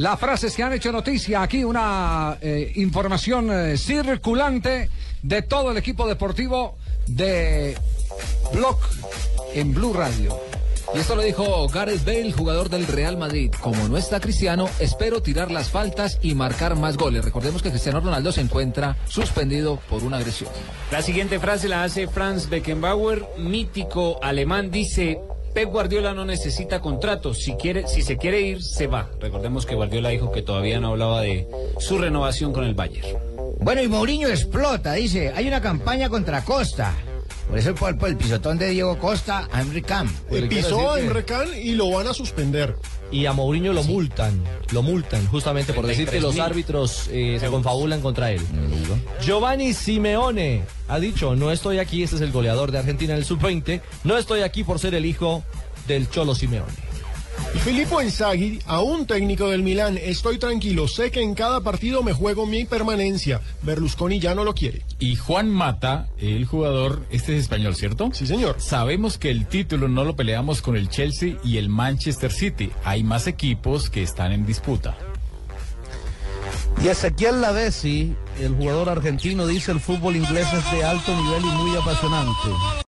Las frases que han hecho noticia aquí, una eh, información eh, circulante de todo el equipo deportivo de Block en Blue Radio. Y esto lo dijo Gareth Bale, jugador del Real Madrid. Como no está Cristiano, espero tirar las faltas y marcar más goles. Recordemos que Cristiano Ronaldo se encuentra suspendido por una agresión. La siguiente frase la hace Franz Beckenbauer, mítico alemán, dice, Pep Guardiola no necesita contrato, si, quiere, si se quiere ir, se va. Recordemos que Guardiola dijo que todavía no hablaba de su renovación con el Bayern. Bueno, y Mourinho explota, dice, hay una campaña contra Costa. Por eso por, por el pisotón de Diego Costa a Henry Camp. Eh, pisó a Emre Can y lo van a suspender. Y a Mourinho lo multan, lo multan justamente por decir que los 33.000 árbitros eh, se confabulan contra él. Giovanni Simeone ha dicho, no estoy aquí, este es el goleador de Argentina en el sub-20, no estoy aquí por ser el hijo del Cholo Simeone. Y Filippo Inzaghi, aún técnico del Milán, estoy tranquilo, sé que en cada partido me juego mi permanencia. Berlusconi ya no lo quiere. Y Juan Mata, el jugador, este es español, ¿cierto? Sí, señor. Sabemos que el título no lo peleamos con el Chelsea y el Manchester City. Hay más equipos que están en disputa. Y Ezequiel Lavesi, el jugador argentino, dice el fútbol inglés es de alto nivel y muy apasionante.